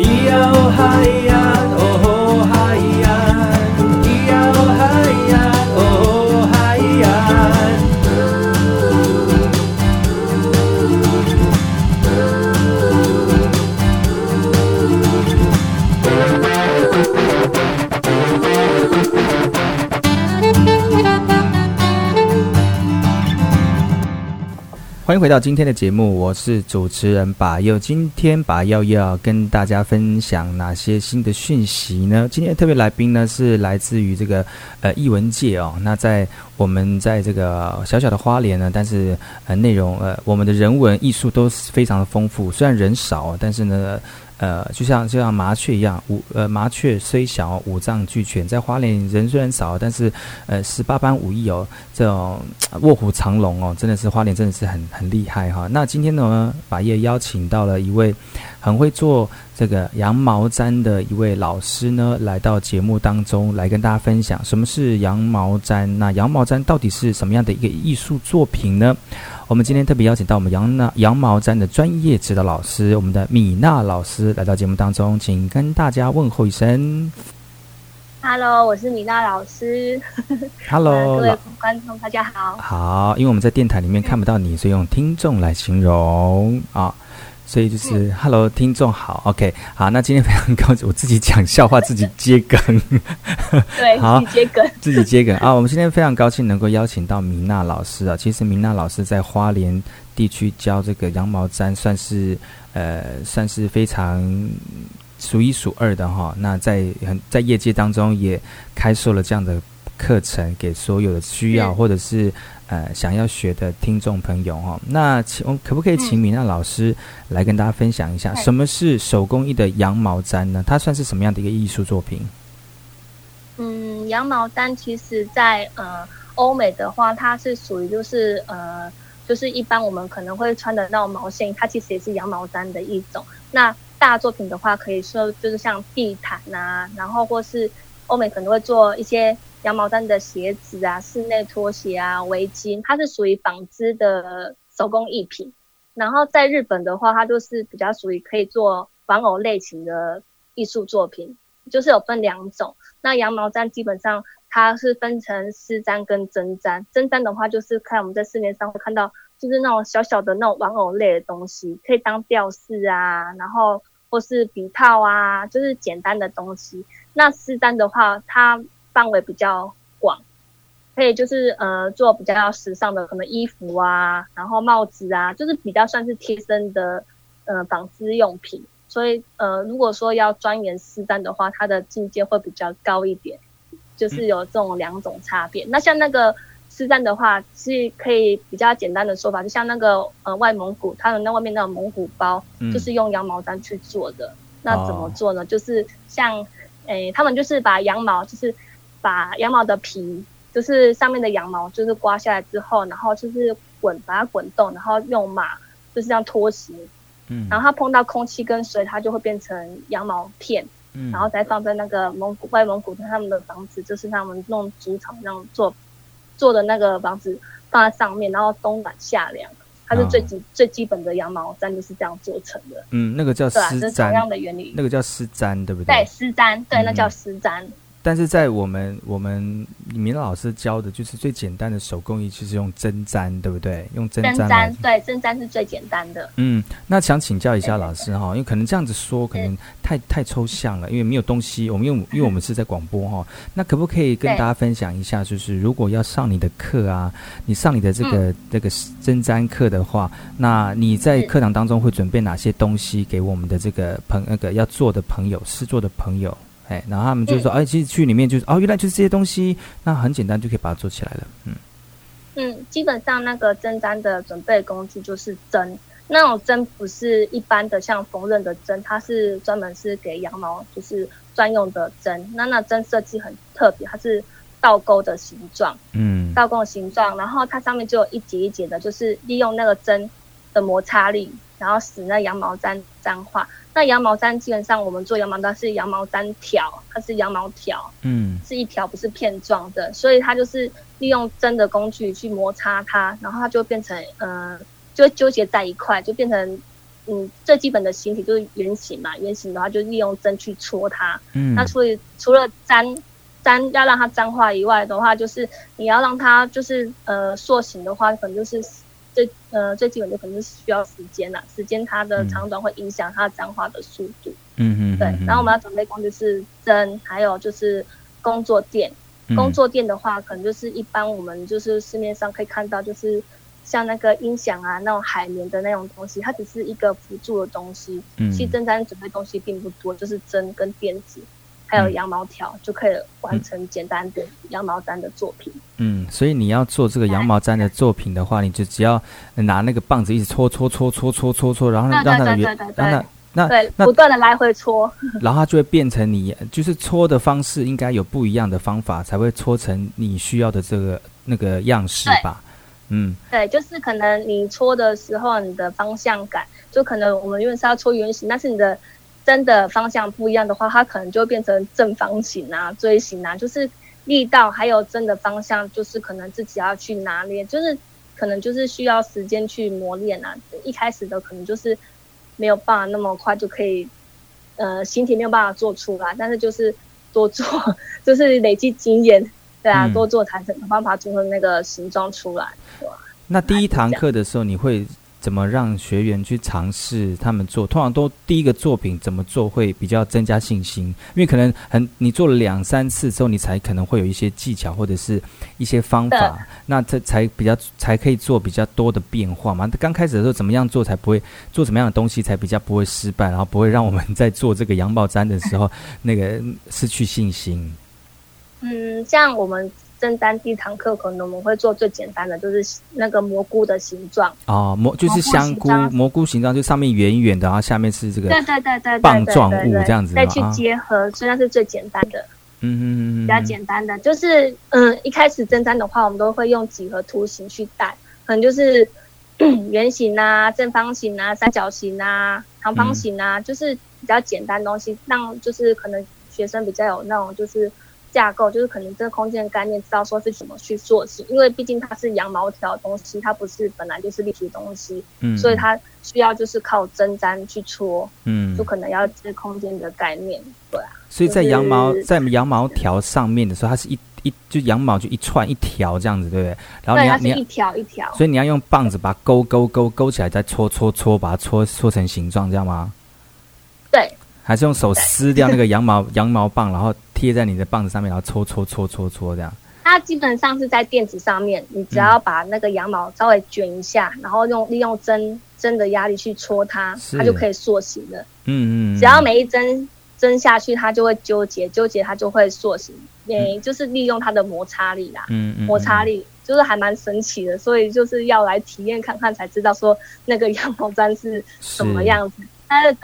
咿呀哦嗨呀， 欢迎回到今天的节目，我是主持人把又。今天把又要跟大家分享哪些新的讯息呢？今天特别来宾呢是来自于这个呃艺文界哦。那在我们在这个小小的花莲呢，但是呃内容呃我们的人文艺术都是非常的丰富，虽然人少，但是呢。呃，就像就像麻雀一样，五呃麻雀虽小，五脏俱全。在花莲人虽然少，但是呃十八般武艺哦，这种卧虎藏龙哦，真的是花莲真的是很很厉害哈。那今天呢，把叶邀请到了一位很会做这个羊毛毡的一位老师呢，来到节目当中来跟大家分享什么是羊毛毡。那羊毛毡到底是什么样的一个艺术作品呢？我们今天特别邀请到我们羊那羊毛毡的专业指导老师，我们的米娜老师来到节目当中，请跟大家问候一声。Hello，我是米娜老师。Hello，各位观众大家好。好，因为我们在电台里面看不到你，所以用听众来形容啊。所以就是、嗯、，Hello，听众好，OK，好，那今天非常高兴，我自己讲笑话，自己接梗，对，好，自己接梗，自己接梗啊。我们今天非常高兴能够邀请到米娜老师啊。其实米娜老师在花莲地区教这个羊毛毡，算是呃，算是非常数一数二的哈。那在很在业界当中也开设了这样的课程，给所有的需要或者是。呃，想要学的听众朋友哈，那请我可不可以请米娜老师来跟大家分享一下，什么是手工艺的羊毛毡呢？它算是什么样的一个艺术作品？嗯，羊毛毡其实在呃欧美的话，它是属于就是呃就是一般我们可能会穿的那种毛线，它其实也是羊毛毡的一种。那大作品的话，可以说就是像地毯啊，然后或是欧美可能会做一些。羊毛毡的鞋子啊，室内拖鞋啊，围巾，它是属于纺织的手工艺品。然后在日本的话，它就是比较属于可以做玩偶类型的艺术作品，就是有分两种。那羊毛毡基本上它是分成丝毡跟针毡。针毡的话，就是看我们在市面上会看到，就是那种小小的那种玩偶类的东西，可以当吊饰啊，然后或是笔套啊，就是简单的东西。那丝毡的话，它范围比较广，可以就是呃做比较时尚的可能衣服啊，然后帽子啊，就是比较算是贴身的呃纺织用品。所以呃如果说要钻研丝毡的话，它的境界会比较高一点，就是有这种两种差别。嗯、那像那个丝毡的话，是可以比较简单的说法，就像那个呃外蒙古，它的那外面那个蒙古包，嗯、就是用羊毛毡去做的。那怎么做呢？哦、就是像诶、欸，他们就是把羊毛就是。把羊毛的皮，就是上面的羊毛，就是刮下来之后，然后就是滚，把它滚动，然后用马就是这样拖行，嗯，然后它碰到空气跟水，它就会变成羊毛片，嗯，然后再放在那个蒙古外蒙古的他们的房子，就是他们弄竹草那样做做的那个房子放在上面，然后冬暖夏凉，它是最基、哦、最基本的羊毛毡就是这样做成的，嗯，那个叫丝毡，是同样的原理，那个叫丝毡，对不对？对，丝毡，对，那叫丝毡。嗯但是在我们我们米娜老师教的就是最简单的手工艺，就是用针毡，对不对？用针毡。针毡对，针毡是最简单的。嗯，那想请教一下老师哈，因为可能这样子说可能太太抽象了，因为没有东西。我们用，因为我们是在广播哈，那可不可以跟大家分享一下？就是如果要上你的课啊，你上你的这个、嗯、这个针毡课的话，那你在课堂当中会准备哪些东西给我们的这个朋那个要做的朋友、试做的朋友？哎，然后他们就说，哎、嗯，其实去里面就是，哦，原来就是这些东西，那很简单就可以把它做起来了。嗯嗯，基本上那个针毡的准备工具就是针，那种针不是一般的像缝纫的针，它是专门是给羊毛就是专用的针。那那针设计很特别，它是倒钩的形状，嗯，倒钩的形状，然后它上面就有一节一节的，就是利用那个针的摩擦力，然后使那羊毛毡粘化。那羊毛毡基本上我们做羊毛毡是羊毛毡条，它是羊毛条，嗯，是一条不是片状的，所以它就是利用针的工具去摩擦它，然后它就变成，嗯、呃，就纠结在一块，就变成嗯，最基本的形体就是圆形嘛，圆形的话就利用针去戳它。嗯，那所以除了粘粘要让它粘化以外的话，就是你要让它就是呃塑形的话，可能就是最呃最基本的可能是需要时间啦，时间它的长短会影响它粘化的速度。嗯嗯，对。然后我们要准备工具是针，还有就是工作垫。工作垫的话，可能就是一般我们就是市面上可以看到，就是像那个音响啊，那种海绵的那种东西，它只是一个辅助的东西。嗯，其实针毡准备东西并不多，就是针跟垫子，还有羊毛条，就可以完成简单的羊毛毡的作品。嗯，所以你要做这个羊毛毡的作品的话，你就只要拿那个棒子一直搓搓搓搓搓搓搓，然后让它圆，让它。那对，那不断的来回搓，然后它就会变成你就是搓的方式，应该有不一样的方法才会搓成你需要的这个那个样式吧？嗯，对，就是可能你搓的时候，你的方向感就可能我们因为是要搓圆形，但是你的针的方向不一样的话，它可能就会变成正方形啊、锥形啊，就是力道还有真的方向，就是可能自己要去拿捏，就是可能就是需要时间去磨练啊。一开始的可能就是。没有办法那么快就可以，呃，形体没有办法做出来，但是就是多做，就是累积经验，对啊，嗯、多做才能办法做出那个形状出来，对吧？那第一堂课的时候，你会怎么让学员去尝试他们做？通常都第一个作品怎么做会比较增加信心？因为可能很你做了两三次之后，你才可能会有一些技巧或者是一些方法，那这才比较才可以做比较多的变化嘛。刚开始的时候怎么样做才不会做什么样的东西才比较不会失败，然后不会让我们在做这个羊毛毡的时候那个失去信心？嗯，像我们。针毡第一堂课可能我们会做最简单的，就是那个蘑菇的形状。哦，蘑就是香菇蘑菇形状，就上面圆圆的，然后下面是这个对对对对棒状物这样子，再去结合，所以那是最简单的，嗯嗯嗯，比较简单的，就是嗯，一开始针毡的话，我们都会用几何图形去带，可能就是 圆形啊、正方形啊、三角形啊、长方形啊，嗯、就是比较简单的东西，让就是可能学生比较有那种就是。架构就是可能这个空间的概念，知道说是怎么去塑形，因为毕竟它是羊毛条的东西，它不是本来就是立体的东西，嗯，所以它需要就是靠针毡去戳，嗯，就可能要这空间的概念，对啊。所以在羊毛、就是、在羊毛条上面的时候，它是一一就羊毛就一串一条这样子，对不对？然后你要对它是一条一条，所以你要用棒子把它勾勾勾勾起来，再搓搓搓，把它搓搓成形状，这样吗？对。还是用手撕掉那个羊毛羊毛棒，然后贴在你的棒子上面，然后搓搓搓搓搓这样。它基本上是在垫子上面，你只要把那个羊毛稍微卷一下，嗯、然后用利用针针的压力去戳它，它就可以塑形了。嗯，嗯嗯。只要每一针针下去，它就会纠结，纠结它就会塑形。也、嗯、就是利用它的摩擦力啦。嗯嗯。摩擦力就是还蛮神奇的，所以就是要来体验看看才知道说那个 羊毛毡是什么样子。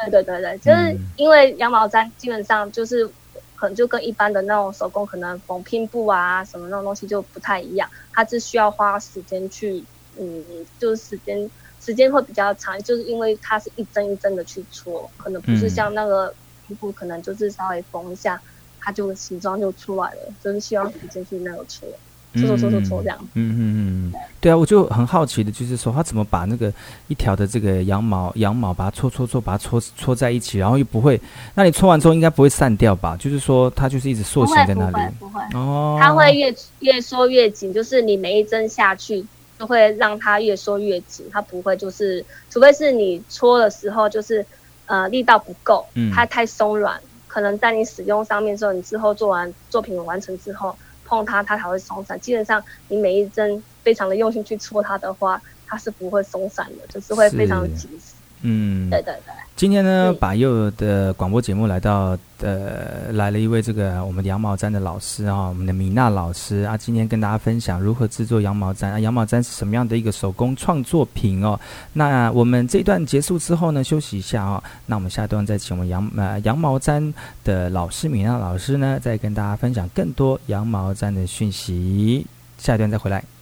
对对对对，就是因为羊毛毡基本上就是可能就跟一般的那种手工可能缝拼布啊什么那种东西就不太一样，它是需要花时间去，嗯，就是时间时间会比较长，就是因为它是一针一针的去搓，可能不是像那个拼布，可能就是稍微缝一下，它就形状就出来了，就是需要时间去那个搓。搓搓搓搓搓这样，嗯嗯嗯嗯，对啊，我就很好奇的，就是说他怎么把那个一条的这个羊毛羊毛把它搓搓搓，把它搓搓在一起，然后又不会，那你搓完之后应该不会散掉吧？就是说它就是一直塑形在那里，不会不会，不会哦，它会越越缩越紧，就是你每一针下去就会让它越缩越紧，它不会就是，除非是你搓的时候就是呃力道不够，它太松软，可能在你使用上面之后，你之后做完作品完成之后。碰它，它才会松散。基本上，你每一针非常的用心去戳它的话，它是不会松散的，就是会非常的紧实。嗯，对对对。今天呢，把又的广播节目来到，呃，来了一位这个我们羊毛毡的老师啊，我们的米娜老师啊，今天跟大家分享如何制作羊毛毡啊，羊毛毡是什么样的一个手工创作品哦。那我们这一段结束之后呢，休息一下哦。那我们下一段再请我们羊呃羊毛毡的老师米娜老师呢，再跟大家分享更多羊毛毡的讯息。下一段再回来。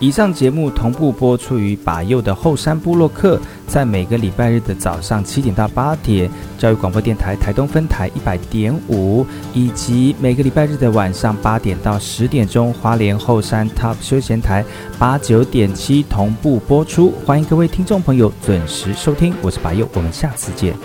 以上节目同步播出于把右的后山部落客，在每个礼拜日的早上七点到八点，教育广播电台台东分台一百点五，以及每个礼拜日的晚上八点到十点钟，花莲后山 Top 休闲台八九点七同步播出。欢迎各位听众朋友准时收听，我是把右，我们下次见。